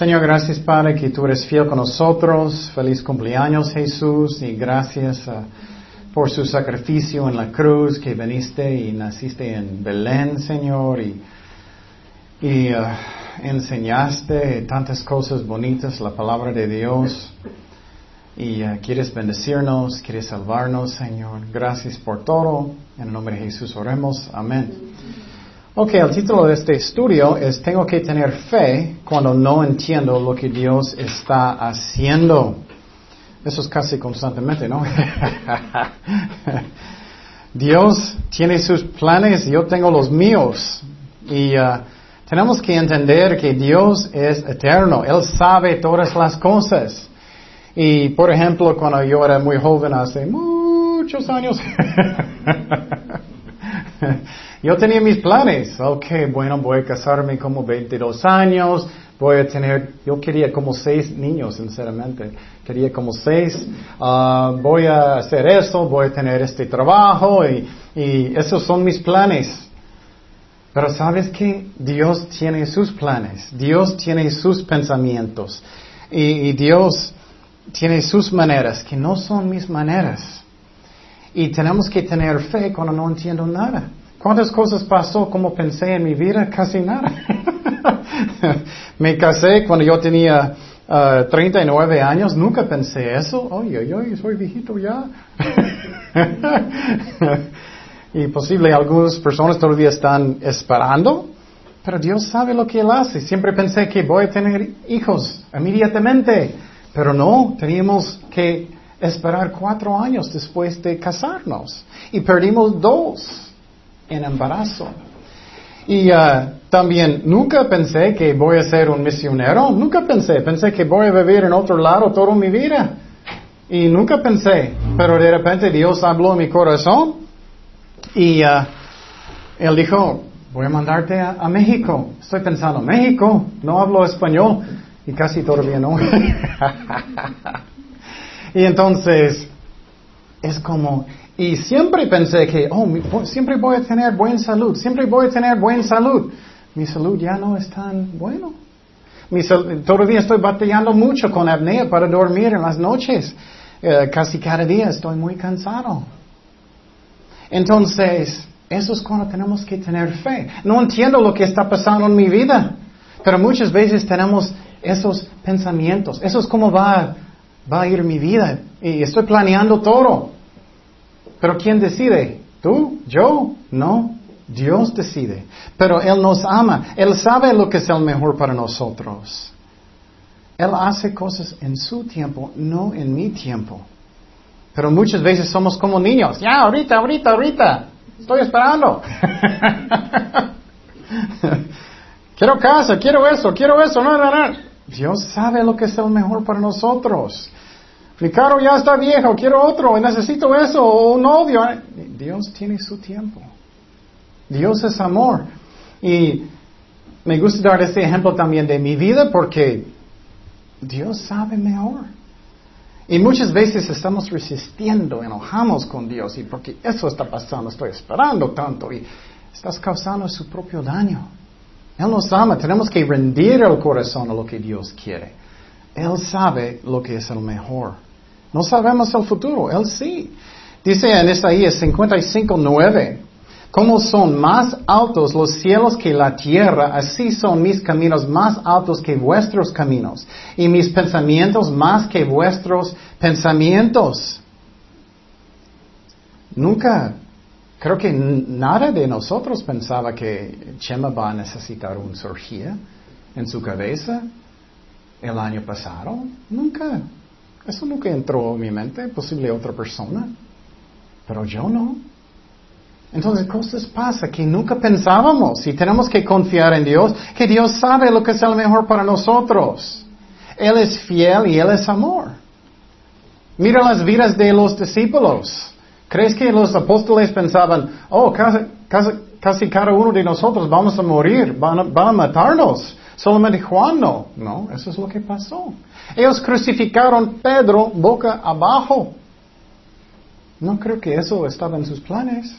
Señor, gracias Padre que tú eres fiel con nosotros. Feliz cumpleaños Jesús y gracias uh, por su sacrificio en la cruz que viniste y naciste en Belén, Señor, y, uh, enseñaste tantas cosas bonitas, la palabra de Dios. Y uh, quieres bendecirnos, quieres salvarnos, Señor. Gracias por todo. En el nombre de Jesús oremos. Amén. Ok, el título de este estudio es Tengo que tener fe cuando no entiendo lo que Dios está haciendo. Eso es casi constantemente, ¿no? Dios tiene sus planes, yo tengo los míos. Y uh, tenemos que entender que Dios es eterno, Él sabe todas las cosas. Y por ejemplo, cuando yo era muy joven, hace muchos años, yo tenía mis planes. Ok, bueno, voy a casarme como 22 años, voy a tener, yo quería como seis niños, sinceramente. Quería como seis. Ah, voy a hacer eso, voy a tener este trabajo y, esos son mis planes. Pero sabes que Dios tiene sus planes, Dios tiene sus pensamientos y Dios tiene sus maneras que no son mis maneras. Y tenemos que tener fe cuando no entiendo nada. ¿Cuántas cosas pasó como pensé en mi vida? Casi nada. Me casé cuando yo tenía uh, 39 años, nunca pensé eso. Oye, oye, soy viejito ya. y posible algunas personas todavía están esperando, pero Dios sabe lo que Él hace. Siempre pensé que voy a tener hijos inmediatamente, pero no, teníamos que esperar cuatro años después de casarnos y perdimos dos en embarazo. Y uh, también nunca pensé que voy a ser un misionero, nunca pensé, pensé que voy a vivir en otro lado toda mi vida. Y nunca pensé, pero de repente Dios habló en mi corazón y uh, Él dijo, voy a mandarte a, a, México. Estoy pensando, México, no hablo español y casi todavía no. y entonces, es como, y siempre pensé que, oh, mi, siempre voy a tener buena salud, siempre voy a tener buena salud. Mi salud ya no es tan bueno. Mi todavía estoy batallando mucho con apnea para dormir en las noches. Eh, casi cada día estoy muy cansado. Entonces, eso es cuando tenemos que tener fe. No entiendo lo que está pasando en mi vida, pero muchas veces tenemos esos pensamientos. Eso es como va, va a ir mi vida. Y estoy planeando todo. Pero ¿quién decide? ¿Tú? ¿Yo? No. Dios decide. Pero Él nos ama. Él sabe lo que es el mejor para nosotros. Él hace cosas en su tiempo, no en mi tiempo. Pero muchas veces somos como niños. Ya, ahorita, ahorita, ahorita. Estoy esperando. quiero casa, quiero eso, quiero eso. No, no, no. Dios sabe lo que es el mejor para nosotros. Mi carro ya está viejo, quiero otro, necesito eso, o un odio. Dios tiene su tiempo. Dios es amor. Y me gusta dar este ejemplo también de mi vida porque Dios sabe mejor. Y muchas veces estamos resistiendo, enojamos con Dios y porque eso está pasando, estoy esperando tanto y estás causando su propio daño. Él nos ama, tenemos que rendir el corazón a lo que Dios quiere. Él sabe lo que es el mejor. No sabemos el futuro, Él sí. Dice en Isaías 55, 9, como son más altos los cielos que la tierra, así son mis caminos más altos que vuestros caminos, y mis pensamientos más que vuestros pensamientos. Nunca, creo que nada de nosotros pensaba que Chema va a necesitar un cirugía en su cabeza el año pasado. Nunca. Eso nunca entró en mi mente, posible otra persona, pero yo no. Entonces cosas pasan que nunca pensábamos y tenemos que confiar en Dios, que Dios sabe lo que es el mejor para nosotros. Él es fiel y Él es amor. Mira las vidas de los discípulos. ¿Crees que los apóstoles pensaban, oh, casi, casi, cada uno de nosotros vamos a morir, van a, matarnos? Solamente Juan no. No, eso es lo que pasó. Ellos crucificaron Pedro boca abajo. No creo que eso estaba en sus planes.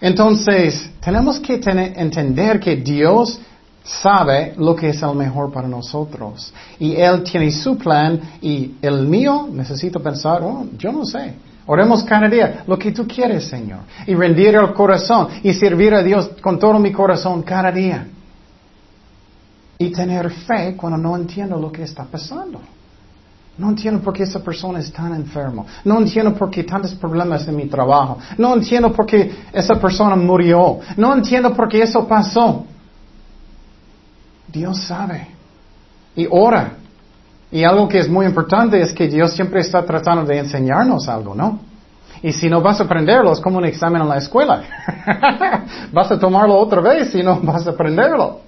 Entonces, tenemos que entender que Dios sabe lo que es el mejor para nosotros. Y Él tiene su plan y el mío necesito pensar, oh, yo no sé. Oremos cada día lo que tú quieres, Señor. Y rendir el corazón y servir a Dios con todo mi corazón cada día. Y tener fe cuando no entiendo lo que está pasando. No entiendo por qué esa persona es tan enfermo. No entiendo por qué tantos problemas en mi trabajo. No entiendo por qué esa persona murió. No entiendo por qué eso pasó. Dios sabe. Y ora. Y algo que es muy importante es que Dios siempre está tratando de enseñarnos algo, ¿no? Y si no vas a aprenderlo, es como un examen en la escuela. vas a tomarlo otra vez y no vas a aprenderlo.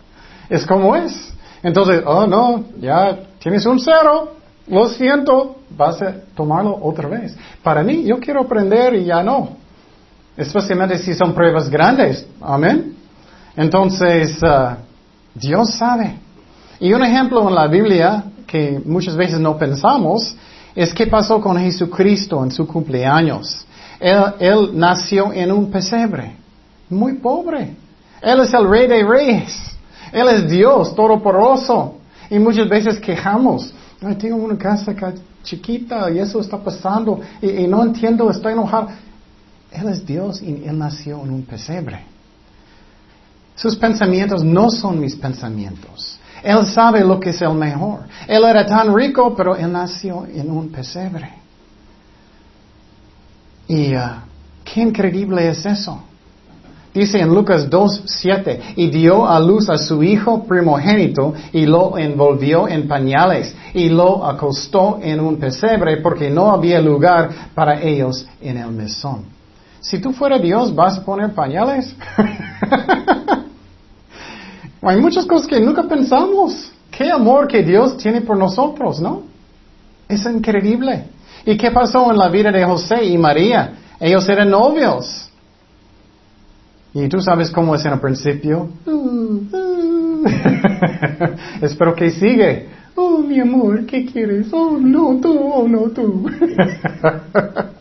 Es como es. Entonces, oh no, ya tienes un cero, lo siento, vas a tomarlo otra vez. Para mí, yo quiero aprender y ya no. Especialmente si son pruebas grandes. Amén. Entonces, uh, Dios sabe. Y un ejemplo en la Biblia que muchas veces no pensamos es qué pasó con Jesucristo en su cumpleaños. Él, nació en un pesebre, muy pobre. Él es el rey de reyes. Él es Dios, todopoderoso. Y muchas veces quejamos. Ay, tengo una casa chiquita y eso está pasando y, no entiendo, estoy enojado. Él es Dios y Él nació en un pesebre. Sus pensamientos no son mis pensamientos. Él sabe lo que es el mejor. Él era tan rico, pero Él nació en un pesebre. Y uh, qué increíble es eso. Dice en Lucas 2.7, y dio a luz a su hijo primogénito y lo envolvió en pañales y lo acostó en un pesebre porque no había lugar para ellos en el mesón. Si tú fuera Dios, ¿vas a poner pañales? Hay muchas cosas que nunca pensamos. Qué amor que Dios tiene por nosotros, ¿no? Es increíble. ¿Y qué pasó en la vida de José y María? Ellos eran novios. Y tú sabes cómo es en el principio. Espero que sigue. Oh, mi amor, ¿qué quieres? Oh, no, tú, oh, no, tú.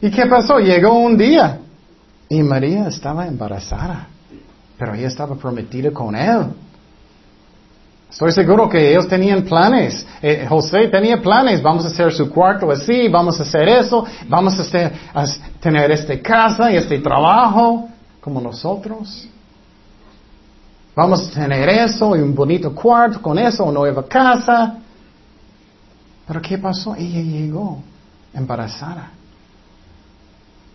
¿Y qué pasó? Llegó un día y María estaba embarazada, pero ella estaba prometida con él. Estoy seguro que ellos tenían planes. Eh, José tenía planes. Vamos a hacer su cuarto así, vamos a hacer eso, vamos a, tener esta casa y este trabajo como nosotros. Vamos a tener eso y un bonito cuarto con eso, una nueva casa. Pero ¿qué pasó? Ella llegó embarazada.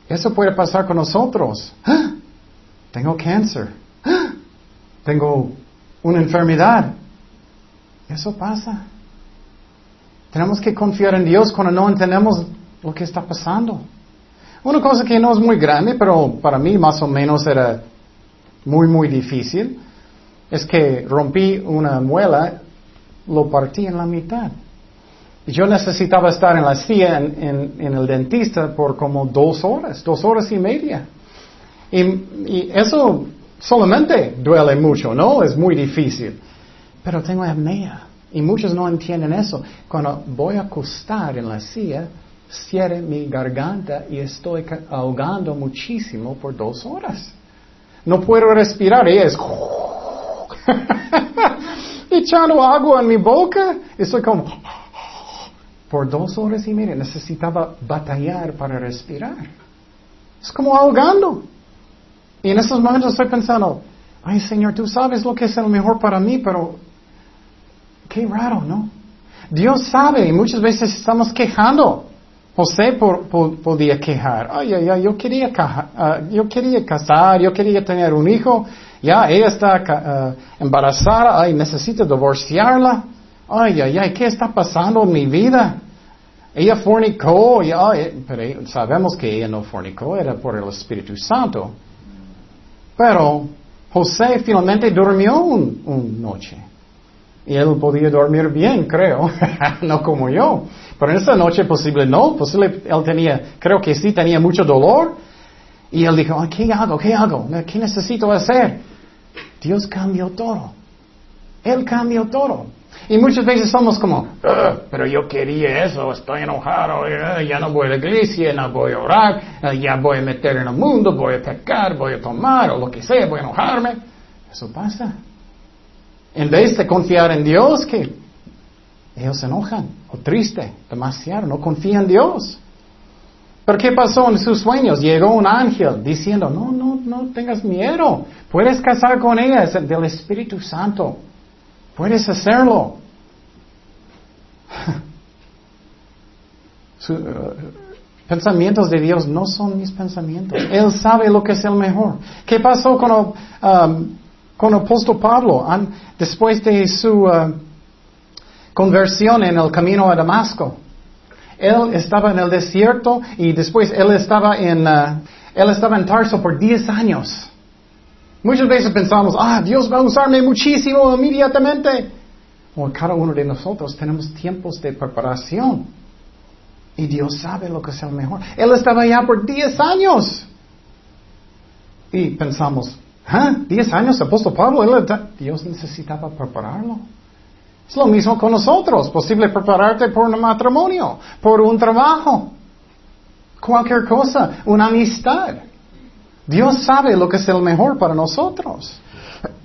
Eso puede pasar con nosotros. ¡Ah! Tengo cáncer. Tengo una enfermedad. Eso pasa. Tenemos que confiar en Dios cuando no entendemos lo que está pasando. Una cosa que no es muy grande, pero para mí más o menos era muy, muy difícil, es que rompí una muela, lo partí en la mitad. Yo necesitaba estar en la silla en, el dentista por como dos horas, dos horas y media. Y, y, eso solamente duele mucho, ¿no? Es muy difícil. Pero tengo apnea. Y muchos no entienden eso. Cuando voy a acostar en la silla, cierre mi garganta y estoy ahogando muchísimo por dos horas. No puedo respirar y es echando agua en mi boca. Estoy como por dos horas y media necesitaba batallar para respirar. Es como ahogando. Y en esos momentos estoy pensando, ay Señor, tú sabes lo que es el mejor para mí, pero qué raro, ¿no? Dios sabe y muchas veces estamos quejando. José podía quejar, ay, ay, ay, yo quería, ah, yo quería casar, yo quería tener un hijo, ya ella está ah, embarazada, ay, necesito divorciarla, ay, ay, ay, ¿qué está pasando en mi vida? Ella fornicó, ya, pero sabemos que ella no fornicó, era por el Espíritu Santo. Pero José finalmente durmió una un noche. Y él podía dormir bien, creo, no como yo. Pero en esa noche posible no, posible él tenía, creo que sí tenía mucho dolor. Y él dijo, ¿qué hago? ¿Qué hago? ¿Qué necesito hacer? Dios cambió todo. Él cambió todo. Y muchas veces somos como, ah, pero yo quería eso, estoy enojado, eh, ya no voy a la iglesia, no voy a orar, eh, ya voy a meter en el mundo, voy a pecar, voy a tomar o lo que sea, voy a enojarme. Eso pasa. En vez de confiar en Dios, que ellos se enojan o triste, demasiado, no confían en Dios. Pero ¿qué pasó en sus sueños? Llegó un ángel diciendo, no, no, no tengas miedo, puedes casar con ella, es del Espíritu Santo, puedes hacerlo. Uh, pensamientos de Dios no son mis pensamientos. Él sabe lo que es el mejor. ¿Qué pasó con el, um, con el apóstol Pablo después de su uh, conversión en el camino a Damasco? Él estaba en el desierto y después él estaba en, uh, él estaba en Tarso por 10 años. Muchas veces pensamos, ah, Dios va a usarme muchísimo inmediatamente. Bueno, cada uno de nosotros tenemos tiempos de preparación. Y Dios sabe lo que es el mejor. Él estaba allá por 10 años. Y pensamos, ¿ah? 10 años, apóstol Pablo, Dios necesitaba prepararlo. Es lo mismo con nosotros. Posible prepararte por un matrimonio, por un trabajo, cualquier cosa, una amistad. Dios sabe lo que es el mejor para nosotros.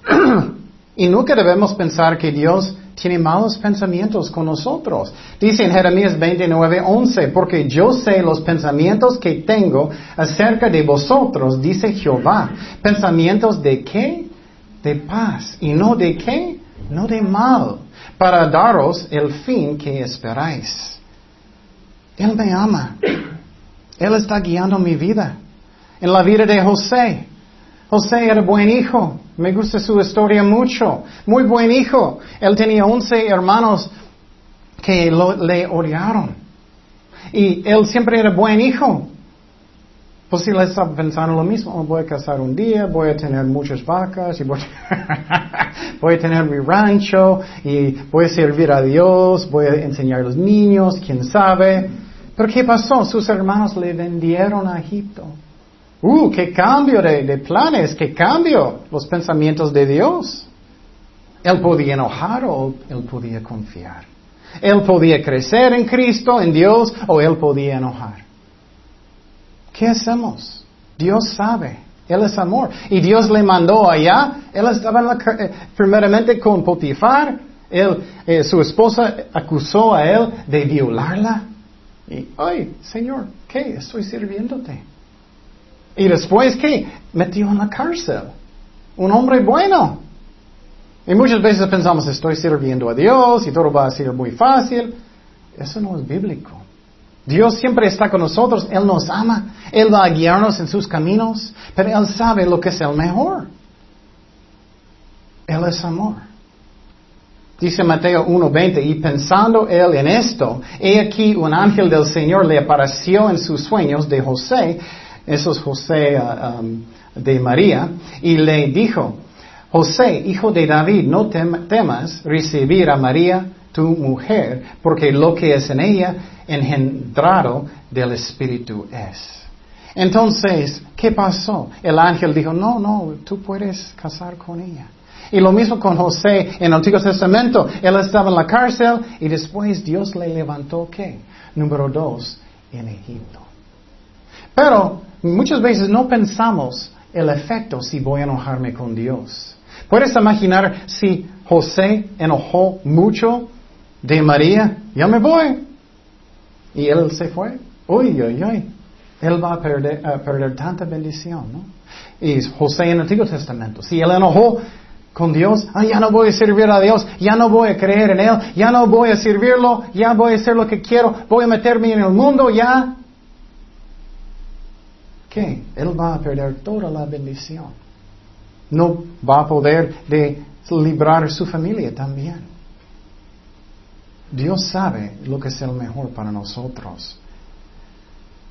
y nunca debemos pensar que Dios tiene malos pensamientos con nosotros. Dice en Jeremías 29, 11, porque yo sé los pensamientos que tengo acerca de vosotros, dice Jehová. Pensamientos de qué? De paz. ¿Y no de qué? No de mal, para daros el fin que esperáis. Él me ama. Él está guiando mi vida. En la vida de José. José era buen hijo. Me gusta su historia mucho. Muy buen hijo. Él tenía once hermanos que le odiaron. Y él siempre era buen hijo. Pues si le estaba pensando lo mismo, oh, voy a casar un día, voy a tener muchas vacas, y voy, voy, a tener mi rancho, y voy a servir a Dios, voy a enseñar a los niños, quién sabe. Pero ¿qué pasó? Sus hermanos le vendieron a Egipto. ¡Uh, qué cambio de, planes! ¡Qué cambio! Los pensamientos de Dios. Él podía enojar o él podía confiar. Él podía crecer en Cristo, en Dios, o él podía enojar. ¿Qué hacemos? Dios sabe. Él es amor. Y Dios le mandó allá. Él estaba en la, eh, primeramente con Potifar. Eh, su esposa acusó a él de violarla. Y, ay, Señor, ¿qué? Estoy sirviéndote. Y después, ¿qué? Metió en la cárcel. Un hombre bueno. Y muchas veces pensamos, estoy sirviendo a Dios y todo va a ser muy fácil. Eso no es bíblico. Dios siempre está con nosotros, Él nos ama, Él va a guiarnos en sus caminos, pero Él sabe lo que es el mejor. Él es amor. Dice Mateo 1.20, y pensando él en esto, he aquí un ángel del Señor le apareció en sus sueños de José, eso es José ah, de María, y le dijo, José, hijo de David, no temas recibir a María, tu mujer, porque lo que es en ella engendrado del Espíritu es. Entonces, ¿qué pasó? El ángel dijo, no, no, tú puedes casar con ella. Y lo mismo con José en el Antiguo Testamento. Él estaba en la cárcel y después Dios le levantó, ¿qué? Número dos, en Egipto. Pero muchas veces no pensamos el efecto si voy a enojarme con Dios. ¿Puedes imaginar si José enojó mucho de María? Ya me voy. Y él se fue. Uy, uy, uy. Él va a perder, perder tanta bendición, ¿no? Y José en el Antiguo Testamento. Si él enojó con Dios, ah, ya no voy a servir a Dios, ya no voy a creer en Él, ya no voy a servirlo, ya voy a hacer lo que quiero, voy a meterme en el mundo, ya ¿qué? Él va a perder toda la bendición. No va a poder de librar su familia también. Dios sabe lo que es el mejor para nosotros.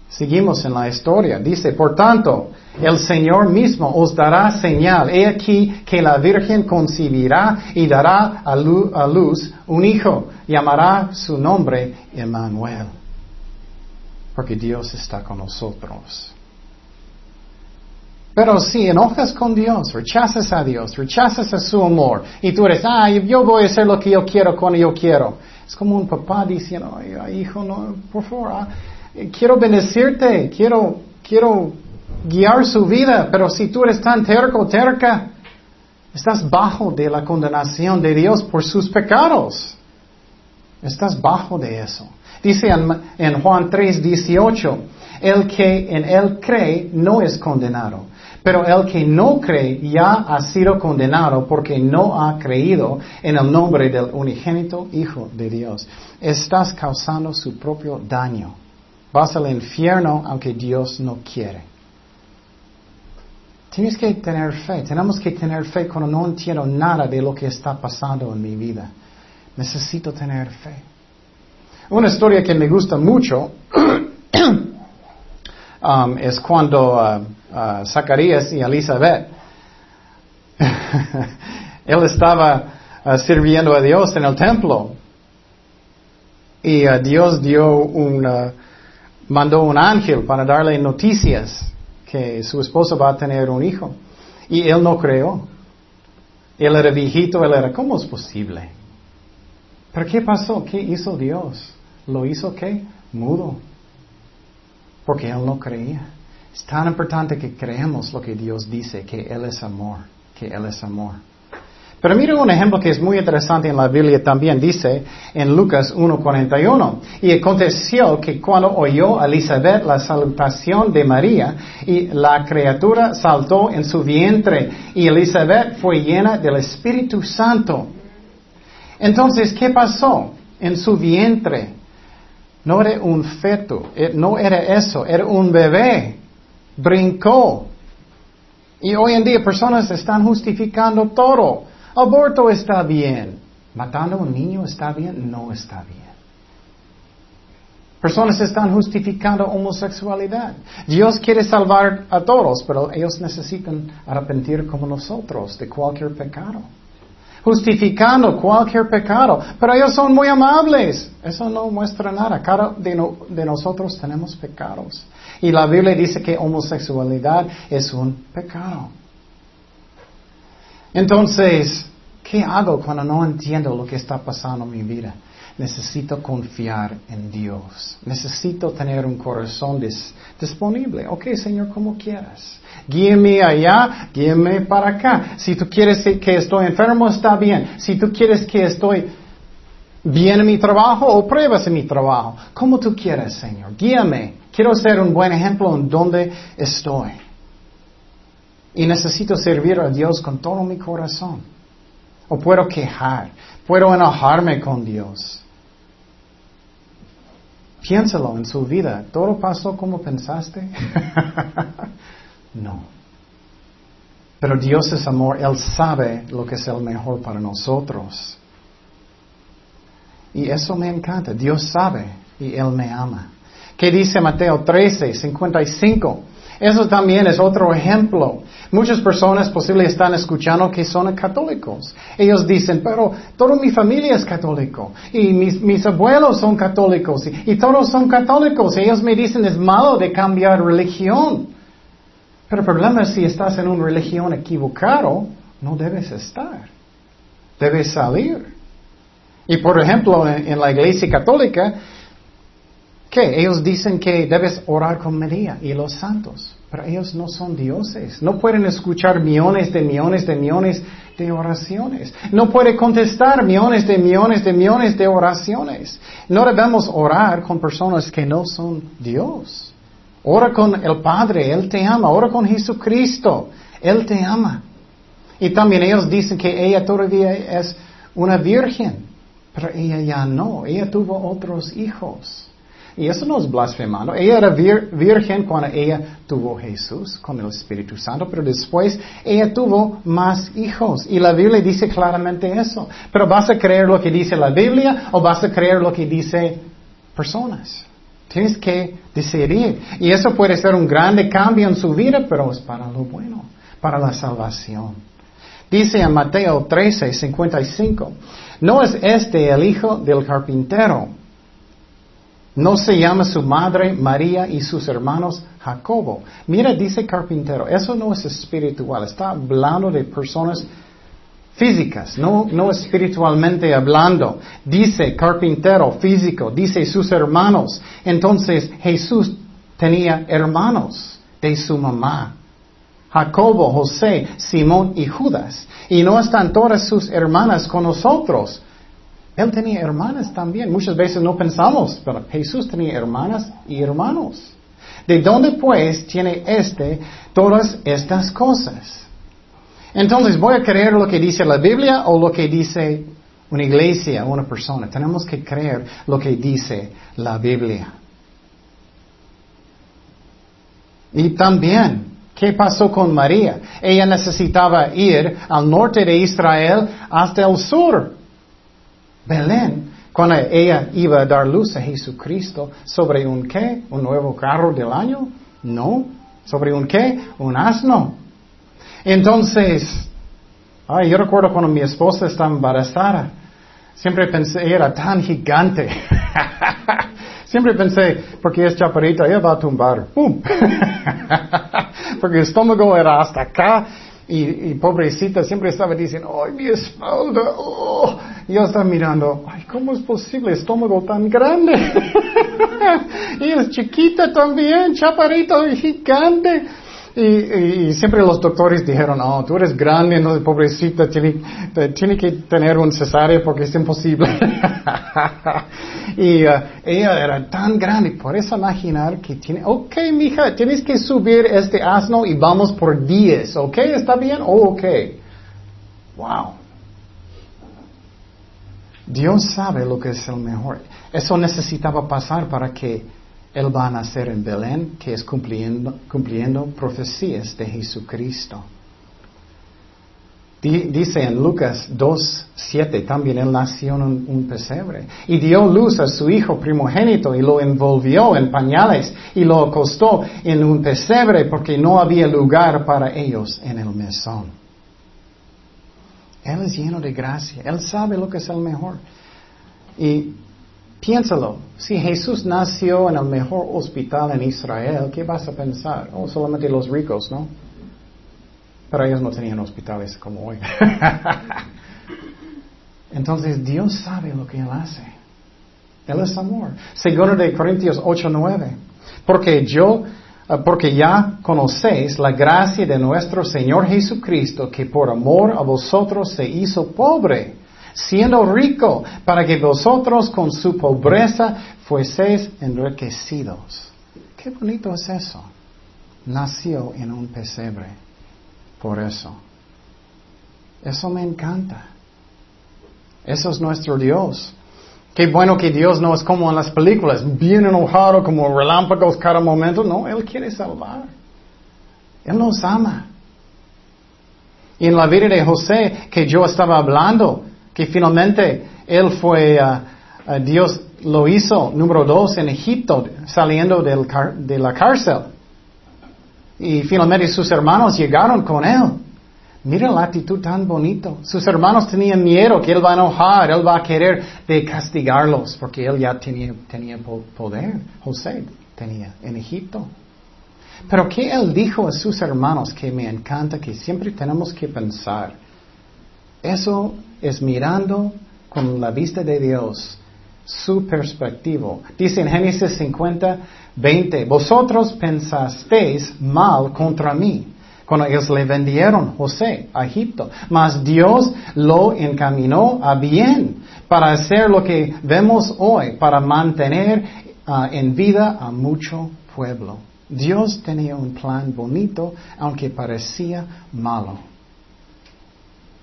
Seguimos en la historia. Dice, por tanto, el Señor mismo os dará señal. He aquí que la Virgen concibirá y dará a luz un hijo. Llamará su nombre Emmanuel. Porque Dios está con nosotros. Pero si enojas con Dios, rechazas a Dios, rechazas a su amor, y tú eres, ah, yo voy a hacer lo que yo quiero cuando yo quiero. Es como un papá diciendo, hijo, no, por favor, ah, quiero bendecirte, quiero, quiero guiar su vida, pero si tú eres tan terco, terca, Estás bajo de la condenación de Dios por sus pecados. Estás bajo de eso. Dice en, Juan 3, 18, el que en él cree no es condenado, pero el que no cree ya ha sido condenado porque no ha creído en el nombre del unigénito Hijo de Dios. Estás causando su propio daño. Vas al infierno aunque Dios no quiere. Tienes que tener fe. Tenemos que tener fe cuando no entiendo nada de lo que está pasando en mi vida. Necesito tener fe. Una historia que me gusta mucho um, es cuando uh, uh, Zacarías y Elizabeth, él estaba uh, sirviendo a Dios en el templo y Dios dio un, mandó un ángel para darle noticias que su esposa va a tener un hijo. Y él no creó. Él era viejito, él era, ¿cómo es posible? ¿Pero qué pasó? ¿Qué hizo Dios? ¿Lo hizo qué? Mudo. Porque él no creía. Es tan importante que creemos lo que Dios dice, que Él es amor, que Él es amor. Pero mira un ejemplo que es muy interesante en la Biblia también, dice en Lucas 1.41. Y aconteció que cuando oyó Elizabeth la salutación de María, y la criatura saltó en su vientre, y Elizabeth fue llena del Espíritu Santo. Entonces, ¿qué pasó en su vientre? No era un feto, eh, no era eso, era un bebé. Brincó. Y hoy en día personas están justificando todo. Aborto está bien. Matando a un niño está bien. No está bien. Personas están justificando homosexualidad. Dios quiere salvar a todos, pero ellos necesitan arrepentir como nosotros de cualquier pecado. Justificando cualquier pecado. Pero ellos son muy amables. Eso no muestra nada. Cada de, de nosotros tenemos pecados. Y la Biblia dice que homosexualidad es un pecado. Entonces, ¿qué hago cuando no entiendo lo que está pasando en mi vida? Necesito confiar en Dios. Necesito tener un corazón disponible. Ok, Señor, como quieras. Guíame allá, guíame para acá. Si tú quieres que estoy enfermo, está bien. Si tú quieres que estoy bien en mi trabajo o pruebas en mi trabajo, como tú quieras, Señor. Guíame. Quiero ser un buen ejemplo en donde estoy. Y necesito servir a Dios con todo mi corazón. O puedo quejar, puedo enojarme con Dios. Piénsalo en su vida. ¿Todo pasó como pensaste? no. Pero Dios es amor. Él sabe lo que es el mejor para nosotros. Y eso me encanta. Dios sabe y Él me ama. ¿Qué dice Mateo 13, 55? Eso también es otro ejemplo. Muchas personas posiblemente están escuchando que son católicos. Ellos dicen, pero toda mi familia es católico y mis, abuelos son católicos y, todos son católicos. ellos me dicen, es malo de cambiar religión. Pero el problema es si estás en una religión equivocado, no debes estar. Debes salir. Y por ejemplo, en la iglesia católica, ¿Qué? Ellos dicen que debes orar con María y los santos, pero ellos no son dioses. No pueden escuchar millones de millones de millones de oraciones. No puede contestar millones de millones de millones de oraciones. No debemos orar con personas que no son Dios. Ora con el Padre, Él te ama. Ora con Jesucristo, Él te ama. Y también ellos dicen que ella todavía es una virgen, pero ella ya no. Ella tuvo otros hijos. Y eso no es blasfemando. Ella era virgen cuando ella tuvo Jesús con el Espíritu Santo, pero después ella tuvo más hijos. Y la Biblia dice claramente eso. Pero vas a creer lo que dice la Biblia o vas a creer lo que dice personas. Tienes que decidir. Y eso puede ser un grande cambio en su vida, pero es para lo bueno, para la salvación. Dice en Mateo 13, 55, no es este el hijo del carpintero no se llama su madre María y sus hermanos Jacobo. Mira, dice carpintero, eso no es espiritual, está hablando de personas físicas, no, no espiritualmente hablando. Dice carpintero físico, dice sus hermanos. Entonces Jesús tenía hermanos de su mamá. Jacobo, José, Simón y Judas. Y no están todas sus hermanas con nosotros. Él tenía hermanas también. Muchas veces no pensamos, pero Jesús tenía hermanas y hermanos. ¿De dónde pues tiene este todas estas cosas? Entonces, ¿voy a creer lo que dice la Biblia o lo que dice una iglesia, una persona? Tenemos que creer lo que dice la Biblia. Y también, ¿qué pasó con María? Ella necesitaba ir al norte de Israel hasta el sur. Belén, cuando ella iba a dar luz a Jesucristo, ¿sobre un qué? ¿Un nuevo carro del año? No. ¿Sobre un qué? Un asno. Entonces, ay, yo recuerdo cuando mi esposa estaba embarazada, siempre pensé, era tan gigante. Siempre pensé, porque es chaparita, ella va a tumbar. ¡Pum! porque el estómago era hasta acá y, pobrecita siempre estaba diciendo, ¡ay, mi espalda! Oh. Y yo estaba mirando, ¡ay, cómo es posible estómago tan grande! y es chiquita también, chaparita y gigante. Y, siempre los doctores dijeron, oh, tú eres grande, no, pobrecita, tiene, tiene que tener un cesárea porque es imposible. y uh, ella era tan grande, puedes imaginar que tiene, ok, mija, tienes que subir este asno y vamos por 10, ok, ¿está bien? Oh, ok. Wow. Dios sabe lo que es el mejor. Eso necesitaba pasar para que él va a nacer en Belén, que es cumpliendo, cumpliendo profecías de Jesucristo. Dice en Lucas 2.7, también él nació en un, pesebre. Y dio luz a su hijo primogénito y lo envolvió en pañales y lo acostó en un pesebre porque no había lugar para ellos en el mesón. Él es lleno de gracia. Él sabe lo que es el mejor. Y Piénsalo, si Jesús nació en el mejor hospital en Israel, ¿qué vas a pensar? Oh, solamente los ricos, ¿no? Pero ellos no tenían hospitales como hoy. Entonces Dios sabe lo que Él hace. Él es amor. Segundo de Corintios 8, 9. Porque yo, eh, porque ya conocéis la gracia de nuestro Señor Jesucristo, que por amor a vosotros se hizo pobre siendo rico, para que vosotros con su pobreza fueseis enriquecidos. Qué bonito es eso. Nació en un pesebre. Por eso. Eso me encanta. Eso es nuestro Dios. Qué bueno que Dios no es como en las películas, bien enojado, como relámpagos cada momento. No, Él quiere salvar. Él nos ama. Y en la vida de José, que yo estaba hablando, que finalmente él fue, uh, Dios lo hizo número dos en Egipto, saliendo de la cárcel. Y finalmente sus hermanos llegaron con él. Mira la actitud tan bonito. Sus hermanos tenían miedo que él va a enojar, él va a querer de castigarlos, porque él ya tenía, tenía poder. José tenía en Egipto. Pero ¿qué él dijo a sus hermanos que me encanta, que siempre tenemos que pensar? Eso es mirando con la vista de Dios su perspectiva. Dice en Génesis 50, 20, vosotros pensasteis mal contra mí cuando ellos le vendieron José a Egipto, mas Dios lo encaminó a bien para hacer lo que vemos hoy, para mantener ah, en vida a mucho pueblo. Dios tenía un plan bonito, aunque parecía malo.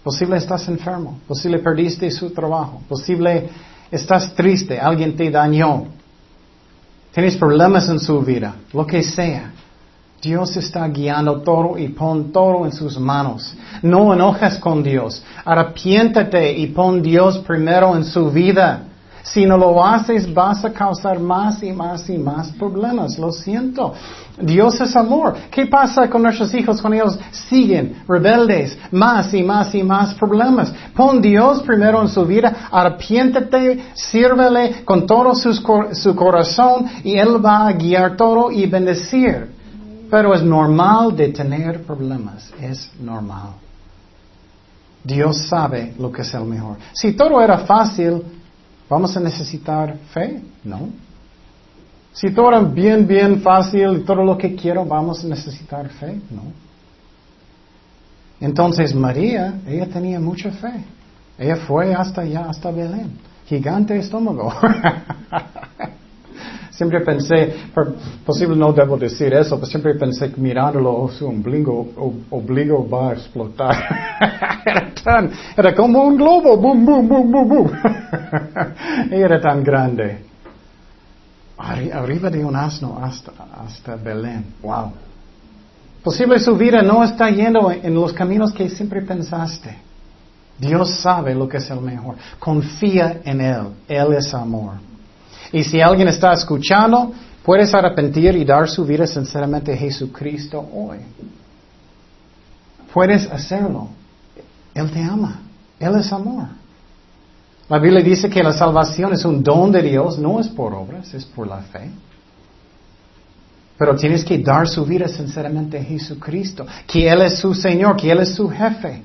Posible estás enfermo, posible perdiste su trabajo, posible estás triste, alguien te dañó, tienes problemas en su vida, lo que sea. Dios está guiando todo y pon todo en sus manos. No enojes con Dios. Arrepiéntate y pon Dios primero en su vida. Si no lo haces, vas a causar más y más y más problemas. Lo siento. Dios es amor. ¿Qué pasa con nuestros hijos cuando ellos siguen rebeldes? Más y más y más problemas. Pon Dios primero en su vida, arrepiéntete, sírvele con todo su, su corazón y Él va a guiar todo y bendecir. Pero es normal de tener problemas. Es normal. Dios sabe lo que es el mejor. Si todo era fácil, ¿Vamos a necesitar fe? No. Si todo es bien, bien fácil y todo lo que quiero, ¿vamos a necesitar fe? No. Entonces María, ella tenía mucha fe. Ella fue hasta allá, hasta Belén. Gigante estómago. siempre pensé, posible no debo decir eso, pero siempre pensé que mirándolo, su ombligo, obligo va a explotar. era, tan, como un globo, boom, boom, boom, boom, boom. era tan grande. Arriba de un asno hasta, hasta Belén. Wow. Posible su vida no está yendo en los caminos que siempre pensaste. Dios sabe lo que es el mejor. Confía en Él. Él es amor. Y si alguien está escuchando, puedes arrepentir y dar su vida sinceramente a Jesucristo hoy. Puedes hacerlo. Él te ama. Él es amor. La Biblia dice que la salvación es un don de Dios, no es por obras, es por la fe. Pero tienes que dar su vida sinceramente a Jesucristo, que Él es su Señor, que Él es su jefe.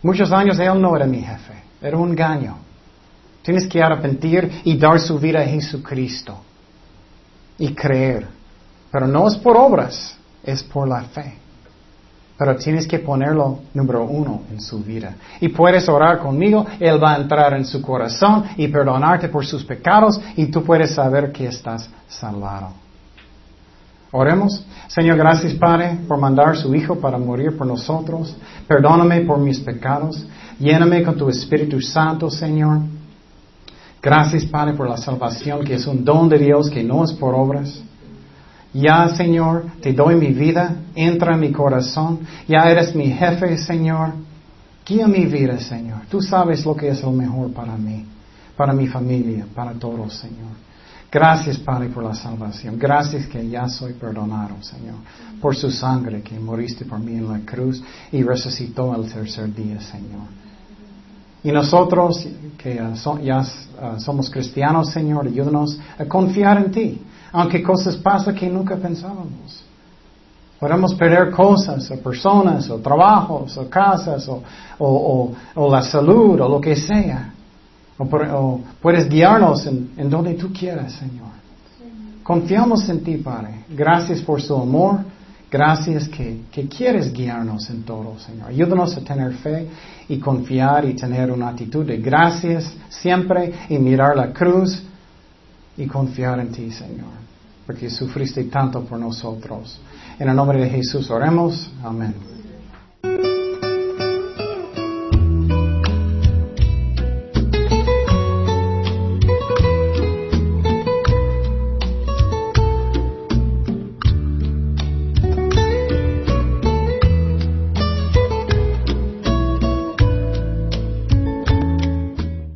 Muchos años Él no era mi jefe, era un engaño. Tienes que arrepentir y dar su vida a Jesucristo y creer. Pero no es por obras, es por la fe. Pero tienes que ponerlo número uno en su vida. Y puedes orar conmigo, Él va a entrar en su corazón y perdonarte por sus pecados y tú puedes saber que estás salvado. Oremos. Señor, gracias Padre por mandar su Hijo para morir por nosotros. Perdóname por mis pecados. Lléname con tu Espíritu Santo, Señor. Gracias Padre por la salvación que es un don de Dios que no es por obras. Ya, Señor, te doy mi vida, entra en mi corazón. Ya eres mi jefe, Señor. Guía mi vida, Señor. Tú sabes lo que es lo mejor para mí, para mi familia, para todos, Señor. Gracias, Padre, por la salvación. Gracias que ya soy perdonado, Señor, por su sangre que moriste por mí en la cruz y resucitó el tercer día, Señor. Y nosotros que ya ah, somos cristianos, Señor, ayúdanos a confiar en ti, aunque cosas pasan que nunca pensábamos. Podemos perder cosas, o personas, o trabajos, o casas, o la salud, o lo que sea. O, puedes guiarnos en, donde tú quieras, Señor. Confiamos en ti, Padre. Gracias por su amor. Gracias que, quieres guiarnos en todo, Señor. Ayúdanos a tener fe y confiar y tener una actitud de gracias siempre y mirar la cruz y confiar en ti, Señor. Porque sufriste tanto por nosotros. En el nombre de Jesús oremos. Amén.